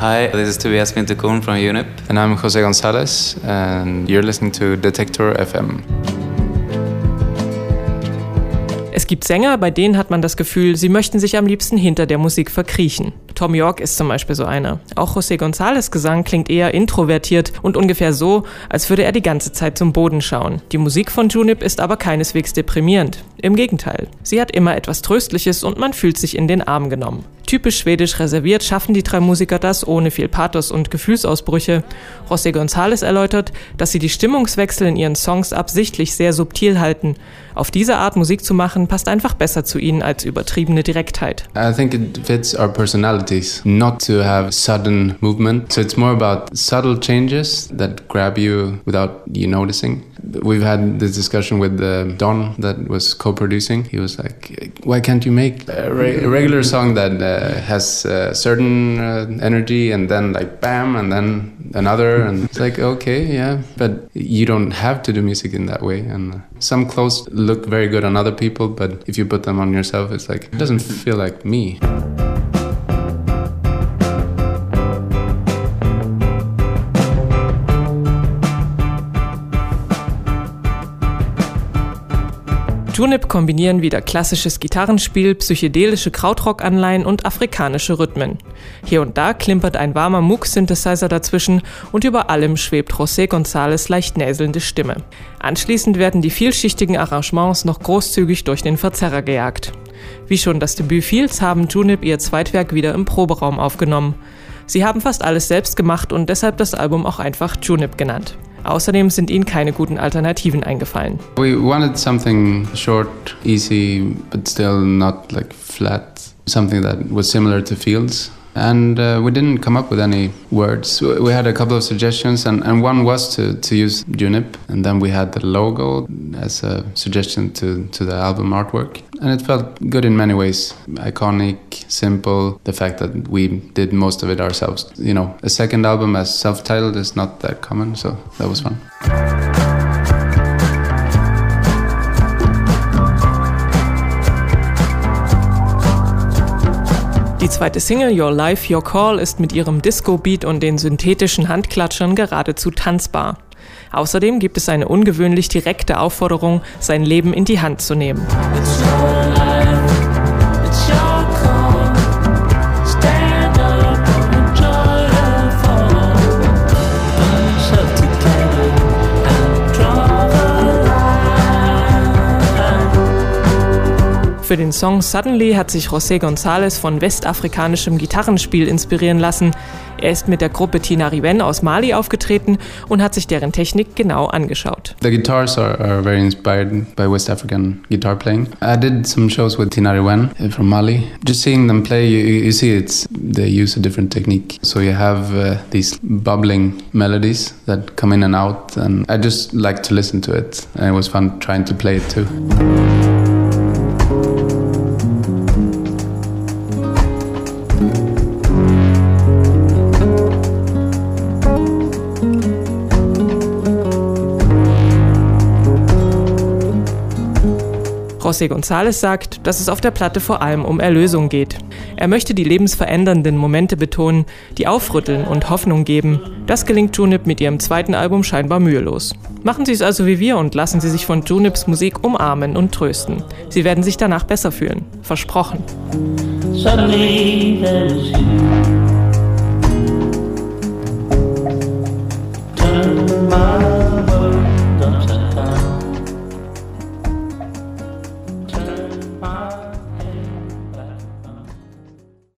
Hi, this is Tobias Winterkorn from UNIP. And I'm Jose Gonzalez, and you're listening to Detector FM. Es gibt Sänger, bei denen hat man das Gefühl, sie möchten sich am liebsten hinter der Musik verkriechen. Tom York ist zum Beispiel so einer. Auch José González Gesang klingt eher introvertiert und ungefähr so, als würde er die ganze Zeit zum Boden schauen. Die Musik von Junip ist aber keineswegs deprimierend. Im Gegenteil. Sie hat immer etwas Tröstliches und man fühlt sich in den Arm genommen. Typisch schwedisch reserviert schaffen die drei Musiker das ohne viel Pathos und Gefühlsausbrüche. José González erläutert, dass sie die Stimmungswechsel in ihren Songs absichtlich sehr subtil halten. Auf diese Art Musik zu machen, passt einfach besser zu ihnen als übertriebene Direktheit. I think it fits our personalities not to have sudden movement. So it's more about subtle changes that grab you without you noticing. We've had this discussion with uh, Don that was co-producing. He was like, "Why can't you make a, re- a regular song that uh, has a certain uh, energy and then like bam and then another?" And it's like, okay, yeah, but you don't have to do music in that way. And some clothes look very good on other people, but if you put them on yourself, it's like it doesn't feel like me. Junip kombinieren wieder klassisches Gitarrenspiel, psychedelische Krautrock-Anleihen und afrikanische Rhythmen. Hier und da klimpert ein warmer Moog-Synthesizer dazwischen und über allem schwebt José González leicht näselnde Stimme. Anschließend werden die vielschichtigen Arrangements noch großzügig durch den Verzerrer gejagt. Wie schon das Debüt Fields haben Junip ihr Zweitwerk wieder im Proberaum aufgenommen. Sie haben fast alles selbst gemacht und deshalb das Album auch einfach Junip genannt. Außerdem sind ihnen keine guten Alternativen eingefallen. We wanted something short, easy, but still not like flat. Something that was similar to Fields. And uh, we didn't come up with any words. We had a couple of suggestions, and, and one was to, to use Junip. And then we had the logo as a suggestion to, to the album artwork. And it felt good in many ways iconic, simple. The fact that we did most of it ourselves. You know, a second album as self titled is not that common, so that was fun. Die zweite Single Your Life, Your Call ist mit ihrem Disco-Beat und den synthetischen Handklatschern geradezu tanzbar. Außerdem gibt es eine ungewöhnlich direkte Aufforderung, sein Leben in die Hand zu nehmen. Für den Song Suddenly hat sich José González von westafrikanischem Gitarrenspiel inspirieren lassen. Er ist mit der Gruppe Tina Riven aus Mali aufgetreten und hat sich deren Technik genau angeschaut. The guitars are, are very inspired by West African guitar playing. I did some shows with Tina Riven from Mali. Just seeing them play, you, you see it's they use a different technique. So you have uh, these bubbling melodies that come in and out, and I just like to listen to it. And it was fun trying to play it too. José González sagt, dass es auf der Platte vor allem um Erlösung geht. Er möchte die lebensverändernden Momente betonen, die aufrütteln und Hoffnung geben. Das gelingt Junip mit ihrem zweiten Album scheinbar mühelos. Machen Sie es also wie wir und lassen Sie sich von Junips Musik umarmen und trösten. Sie werden sich danach besser fühlen. Versprochen. Suddenly.